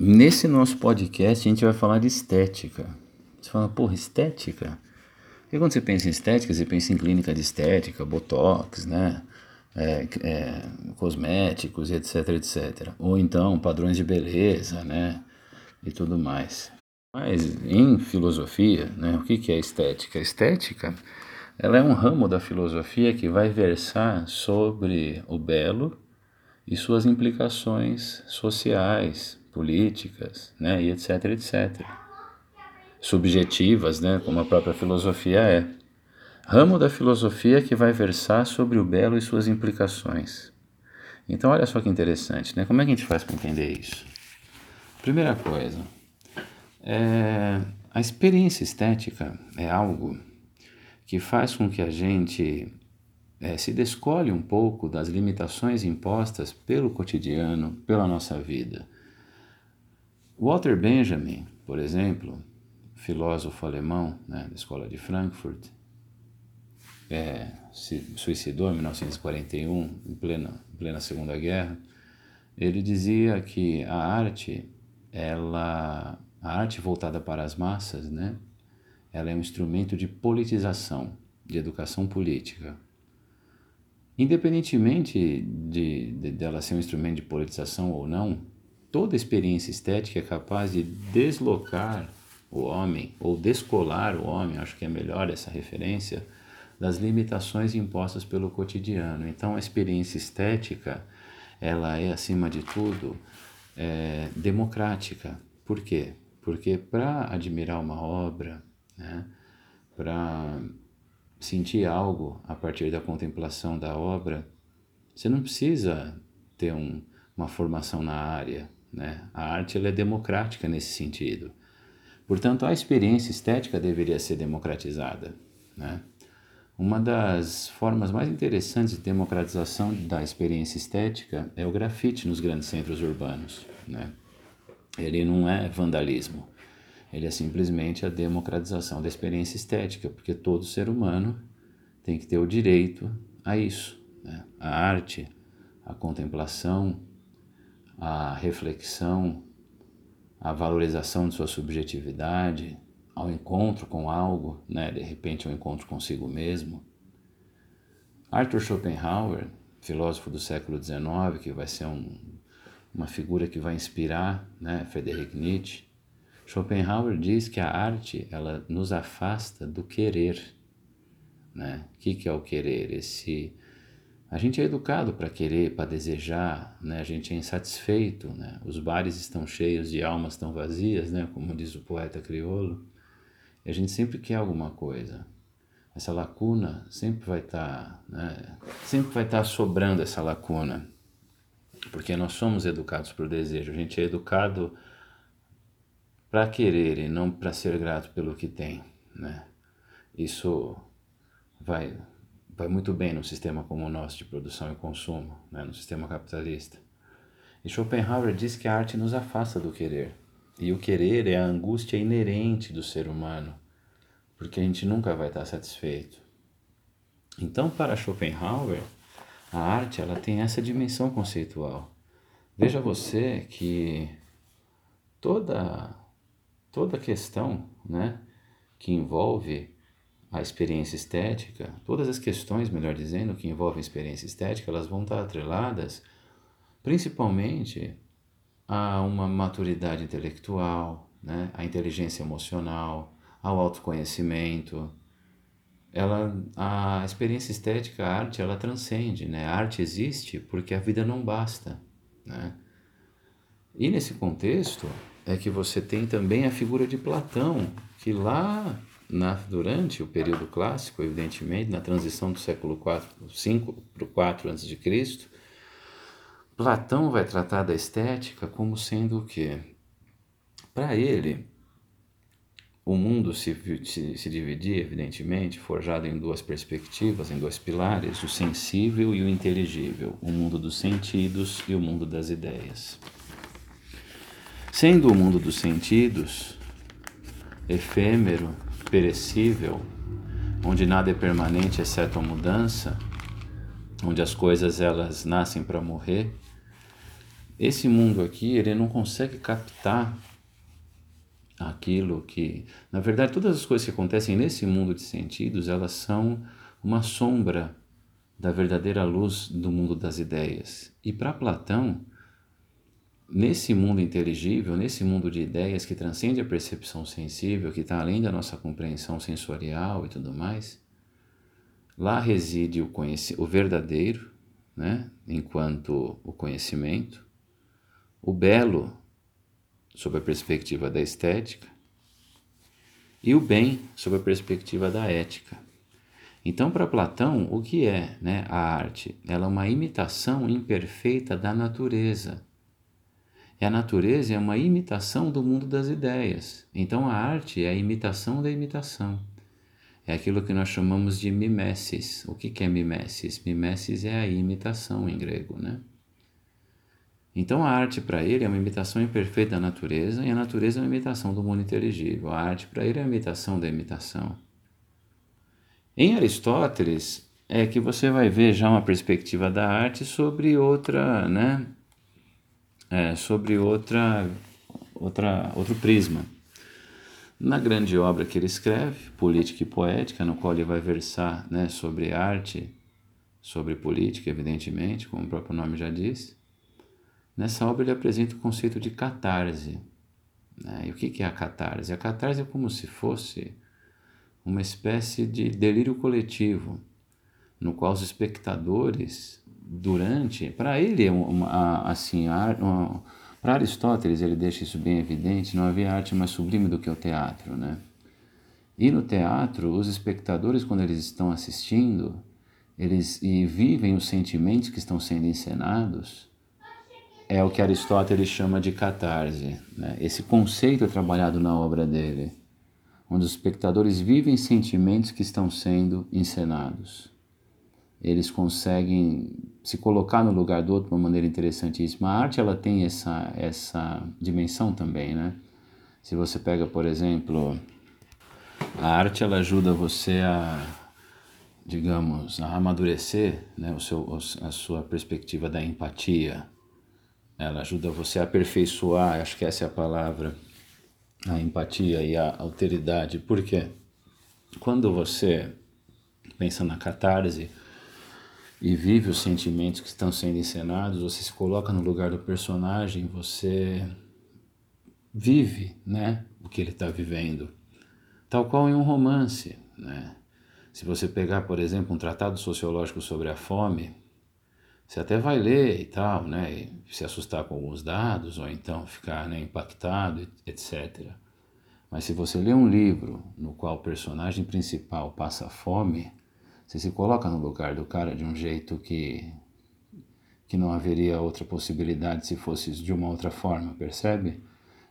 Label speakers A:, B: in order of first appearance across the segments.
A: Nesse nosso podcast a gente vai falar de estética. Você fala, porra, estética? Porque quando você pensa em estética, você pensa em clínica de estética, botox, né? É, é, cosméticos, etc, etc. Ou então padrões de beleza, né? E tudo mais. Mas em filosofia, né, o que, que é estética? Estética ela é um ramo da filosofia que vai versar sobre o belo e suas implicações sociais, políticas, né, e etc, etc. Subjetivas, né, como a própria filosofia é. Ramo da filosofia que vai versar sobre o belo e suas implicações. Então, olha só que interessante, né? Como é que a gente faz para entender isso? Primeira coisa, é, a experiência estética é algo que faz com que a gente é, se descolhe um pouco das limitações impostas pelo cotidiano, pela nossa vida. Walter Benjamin, por exemplo, filósofo alemão né, da escola de Frankfurt, é, se suicidou em 1941, em plena, em plena Segunda Guerra. Ele dizia que a arte, ela, a arte voltada para as massas, né, ela é um instrumento de politização, de educação política. Independentemente de, de dela ser um instrumento de politização ou não, Toda experiência estética é capaz de deslocar o homem, ou descolar o homem, acho que é melhor essa referência, das limitações impostas pelo cotidiano. Então, a experiência estética, ela é, acima de tudo, é, democrática. Por quê? Porque para admirar uma obra, né, para sentir algo a partir da contemplação da obra, você não precisa ter um, uma formação na área, né? A arte é democrática nesse sentido. Portanto, a experiência estética deveria ser democratizada. Né? Uma das formas mais interessantes de democratização da experiência estética é o grafite nos grandes centros urbanos. Né? Ele não é vandalismo, ele é simplesmente a democratização da experiência estética, porque todo ser humano tem que ter o direito a isso. Né? A arte, a contemplação, a reflexão, a valorização de sua subjetividade, ao encontro com algo, né? de repente ao encontro consigo mesmo. Arthur Schopenhauer, filósofo do século XIX, que vai ser um, uma figura que vai inspirar né? Friedrich Nietzsche, Schopenhauer diz que a arte ela nos afasta do querer. Né? O que é o querer? Esse a gente é educado para querer, para desejar, né? a gente é insatisfeito, né? os bares estão cheios de almas tão vazias, né? como diz o poeta crioulo, e a gente sempre quer alguma coisa. Essa lacuna sempre vai estar, tá, né? sempre vai estar tá sobrando essa lacuna, porque nós somos educados por desejo, a gente é educado para querer e não para ser grato pelo que tem. Né? Isso vai vai muito bem num sistema como o nosso de produção e consumo, né, no sistema capitalista. E Schopenhauer diz que a arte nos afasta do querer. E o querer é a angústia inerente do ser humano, porque a gente nunca vai estar satisfeito. Então, para Schopenhauer, a arte ela tem essa dimensão conceitual. Veja você que toda toda questão, né, que envolve a experiência estética, todas as questões, melhor dizendo, que envolvem experiência estética, elas vão estar atreladas principalmente a uma maturidade intelectual, né, a inteligência emocional, ao autoconhecimento. Ela, a experiência estética, a arte, ela transcende, né? A arte existe porque a vida não basta, né? E nesse contexto é que você tem também a figura de Platão, que lá na, durante o período clássico, evidentemente, na transição do século IV, para o 4 a.C., Platão vai tratar da estética como sendo o quê? Para ele, o mundo se, se, se dividia, evidentemente, forjado em duas perspectivas, em dois pilares, o sensível e o inteligível, o mundo dos sentidos e o mundo das ideias. Sendo o mundo dos sentidos efêmero, perecível, onde nada é permanente exceto a mudança, onde as coisas elas nascem para morrer, esse mundo aqui, ele não consegue captar aquilo que, na verdade, todas as coisas que acontecem nesse mundo de sentidos, elas são uma sombra da verdadeira luz do mundo das ideias. E para Platão, nesse mundo inteligível, nesse mundo de ideias que transcende a percepção sensível, que está além da nossa compreensão sensorial e tudo mais, lá reside o, o verdadeiro, né, enquanto o conhecimento, o belo, sob a perspectiva da estética, e o bem, sob a perspectiva da ética. Então, para Platão, o que é né, a arte? Ela é uma imitação imperfeita da natureza. E a natureza é uma imitação do mundo das ideias. Então, a arte é a imitação da imitação. É aquilo que nós chamamos de mimesis. O que é mimesis? Mimesis é a imitação em grego, né? Então a arte para ele é uma imitação imperfeita da natureza e a natureza é uma imitação do mundo inteligível. A arte para ele é uma imitação da imitação. Em Aristóteles é que você vai ver já uma perspectiva da arte sobre outra, né? É, sobre outra, outra, outro prisma. Na grande obra que ele escreve, Política e Poética, no qual ele vai versar né, sobre arte, sobre política, evidentemente, como o próprio nome já diz, Nessa obra ele apresenta o conceito de catarse. Né? E o que é a catarse? A catarse é como se fosse uma espécie de delírio coletivo, no qual os espectadores, durante. Para ele, é uma, assim, para Aristóteles, ele deixa isso bem evidente: não havia arte mais sublime do que o teatro. Né? E no teatro, os espectadores, quando eles estão assistindo, eles e vivem os sentimentos que estão sendo encenados é o que Aristóteles chama de catarse. Né? Esse conceito é trabalhado na obra dele, onde os espectadores vivem sentimentos que estão sendo encenados. Eles conseguem se colocar no lugar do outro de uma maneira interessantíssima. A arte ela tem essa, essa dimensão também, né? Se você pega, por exemplo, a arte ela ajuda você a, digamos, a amadurecer né, o seu, a sua perspectiva da empatia ela ajuda você a aperfeiçoar, acho que essa é a palavra, a empatia e a alteridade. Por quê? Quando você pensa na catarse e vive os sentimentos que estão sendo encenados, você se coloca no lugar do personagem, você vive, né, o que ele está vivendo. Tal qual em um romance, né? Se você pegar, por exemplo, um tratado sociológico sobre a fome, você até vai ler e tal, né? E se assustar com alguns dados, ou então ficar né, impactado, etc. Mas se você lê um livro no qual o personagem principal passa fome, você se coloca no lugar do cara de um jeito que, que não haveria outra possibilidade se fosse de uma outra forma, percebe?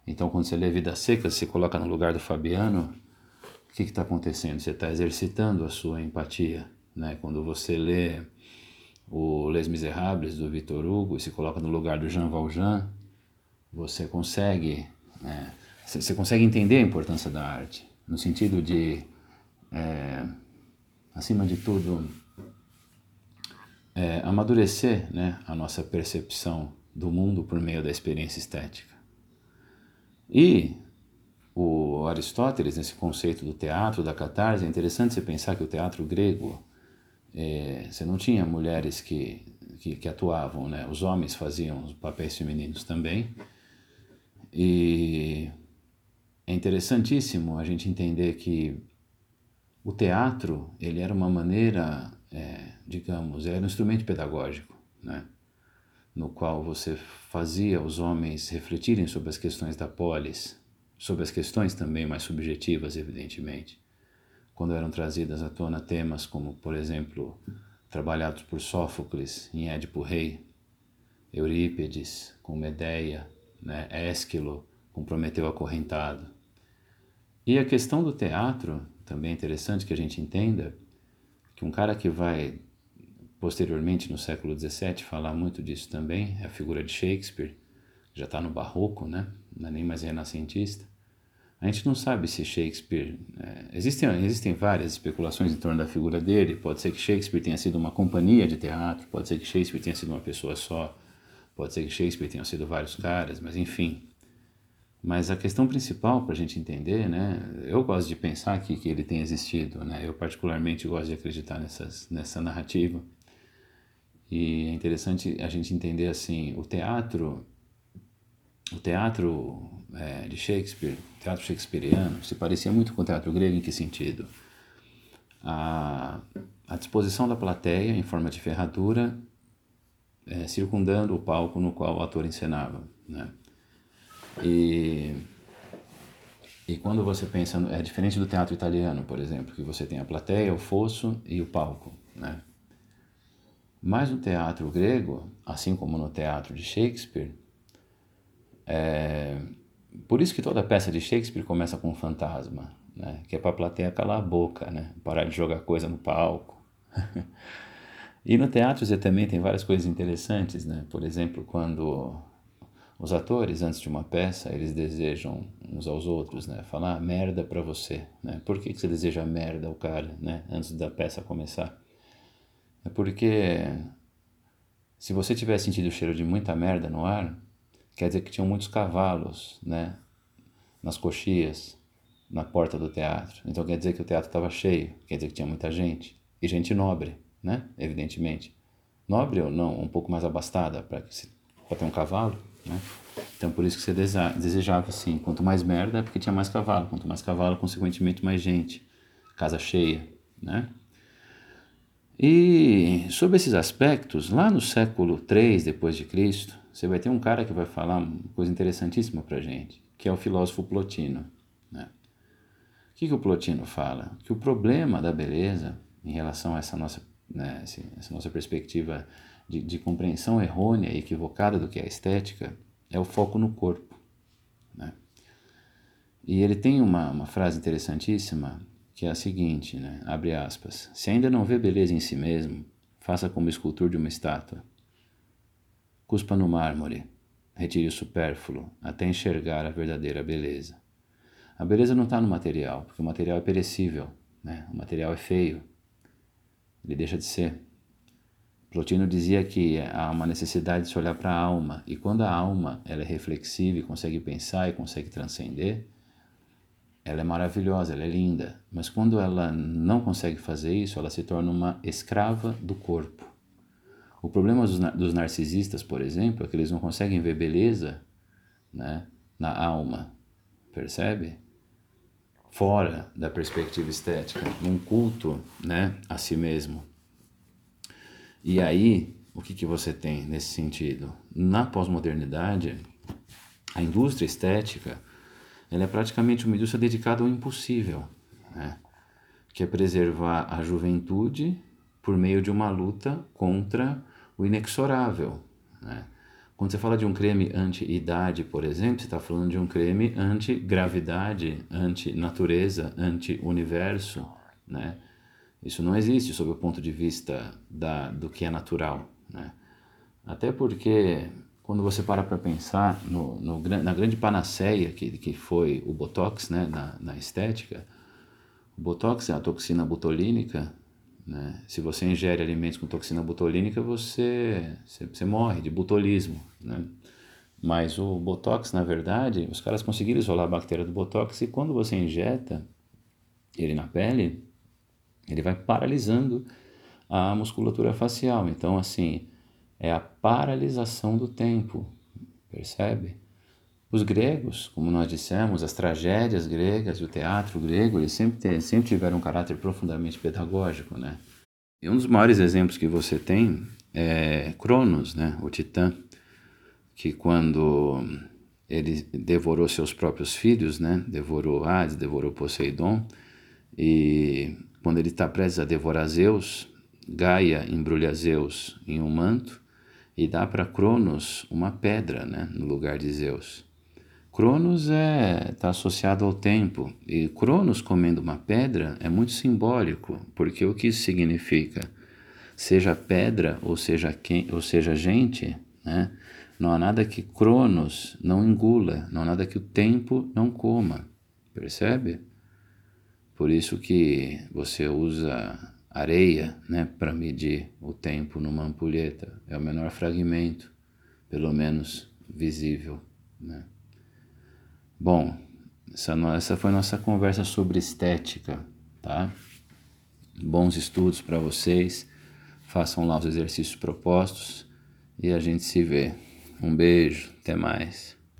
A: Então, quando você lê Vida Seca, se coloca no lugar do Fabiano, o que está acontecendo? Você está exercitando a sua empatia. Né? Quando você lê o Les Miserables do Victor Hugo e se coloca no lugar do Jean Valjean, você consegue, é, você consegue entender a importância da arte, no sentido de, é, acima de tudo, é, amadurecer né, a nossa percepção do mundo por meio da experiência estética. E o Aristóteles, nesse conceito do teatro, da catarse, é interessante você pensar que o teatro grego é, você não tinha mulheres que, que, que, atuavam, né? Os homens faziam os papéis femininos também. E é interessantíssimo a gente entender que o teatro, ele era uma maneira, é, digamos, era um instrumento pedagógico, né? No qual você fazia os homens refletirem sobre as questões da polis, sobre as questões também mais subjetivas, evidentemente quando eram trazidas à tona temas como, por exemplo, trabalhados por Sófocles em Édipo Rei, Eurípedes com Medeia, né, Ésquilo com Prometeu acorrentado. E a questão do teatro, também é interessante que a gente entenda que um cara que vai posteriormente no século XVII falar muito disso também é a figura de Shakespeare, já está no barroco, né? não é nem mais renascentista, a gente não sabe se Shakespeare. É, existem, existem várias especulações em torno da figura dele. Pode ser que Shakespeare tenha sido uma companhia de teatro, pode ser que Shakespeare tenha sido uma pessoa só. Pode ser que Shakespeare tenha sido vários caras, mas enfim. Mas a questão principal para a gente entender, né? Eu gosto de pensar que, que ele tem existido, né? Eu particularmente gosto de acreditar nessas, nessa narrativa. E é interessante a gente entender assim, o teatro, o teatro é, de Shakespeare, o teatro shakespeariano, se parecia muito com o teatro grego em que sentido? A, a disposição da plateia em forma de ferradura é, circundando o palco no qual o ator encenava, né? E, e quando você pensa, é diferente do teatro italiano, por exemplo, que você tem a plateia, o fosso e o palco, né? Mas no teatro grego, assim como no teatro de Shakespeare, é, por isso que toda peça de Shakespeare começa com um fantasma, né? Que é para a plateia calar a boca, né? Parar de jogar coisa no palco. e no teatro você também tem várias coisas interessantes, né? Por exemplo, quando os atores, antes de uma peça, eles desejam uns aos outros, né? Falar merda para você, né? Por que, que você deseja merda ao cara, né? Antes da peça começar. É porque se você tiver sentido o cheiro de muita merda no ar, quer dizer que tinham muitos cavalos, né? Nas coxias, na porta do teatro. Então quer dizer que o teatro estava cheio, quer dizer que tinha muita gente. E gente nobre, né? Evidentemente. Nobre ou não, um pouco mais abastada para ter um cavalo. Né? Então, por isso que você desejava, assim, quanto mais merda, é porque tinha mais cavalo. Quanto mais cavalo, consequentemente, mais gente. Casa cheia, né? E sobre esses aspectos, lá no século 3 depois de Cristo, você vai ter um cara que vai falar uma coisa interessantíssima para gente, que é o filósofo Plotino. Né? O que, que o Plotino fala? Que o problema da beleza, em relação a essa nossa, né, essa nossa perspectiva de, de compreensão errônea e equivocada do que é estética é o foco no corpo. Né? E ele tem uma, uma frase interessantíssima que é a seguinte, né? abre aspas, se ainda não vê beleza em si mesmo, faça como escultor de uma estátua. Cuspa no mármore, retire o supérfluo, até enxergar a verdadeira beleza. A beleza não está no material, porque o material é perecível, né? o material é feio, ele deixa de ser. Plotino dizia que há uma necessidade de se olhar para a alma, e quando a alma ela é reflexiva e consegue pensar e consegue transcender, ela é maravilhosa, ela é linda, mas quando ela não consegue fazer isso, ela se torna uma escrava do corpo. O problema dos, dos narcisistas, por exemplo, é que eles não conseguem ver beleza né, na alma, percebe? Fora da perspectiva estética, num culto né, a si mesmo. E aí, o que, que você tem nesse sentido? Na pós-modernidade, a indústria estética ela é praticamente uma indústria dedicada ao impossível, né? que é preservar a juventude por meio de uma luta contra o inexorável. Né? Quando você fala de um creme anti-idade, por exemplo, você está falando de um creme anti-gravidade, anti-natureza, anti-universo. Né? Isso não existe sob o ponto de vista da, do que é natural. Né? Até porque, quando você para para pensar no, no, na grande panaceia que, que foi o Botox né, na, na estética, o Botox é a toxina botulínica. Né? Se você ingere alimentos com toxina botulínica, você, você, você morre de botulismo. Né? Mas o Botox, na verdade, os caras conseguiram isolar a bactéria do Botox e quando você injeta ele na pele, ele vai paralisando a musculatura facial. Então, assim, é a paralisação do tempo, percebe? Os gregos, como nós dissemos, as tragédias gregas, o teatro grego, eles sempre, sempre tiveram um caráter profundamente pedagógico, né? E um dos maiores exemplos que você tem é Cronos, né? O titã, que quando ele devorou seus próprios filhos, né? Devorou Hades, devorou Poseidon, e quando ele está prestes a devorar Zeus, Gaia embrulha Zeus em um manto e dá para Cronos uma pedra né, no lugar de Zeus. Cronos está é, tá associado ao tempo e Cronos comendo uma pedra é muito simbólico, porque o que isso significa? Seja pedra ou seja, quem, ou seja gente, né? não há nada que Cronos não engula, não há nada que o tempo não coma, percebe? Por isso que você usa areia né, para medir o tempo numa ampulheta. É o menor fragmento. pelo menos visível. Né? Bom, essa, essa foi nossa conversa sobre estética, tá? Bons estudos para vocês, façam lá os exercícios propostos e a gente se vê. Um beijo, até mais.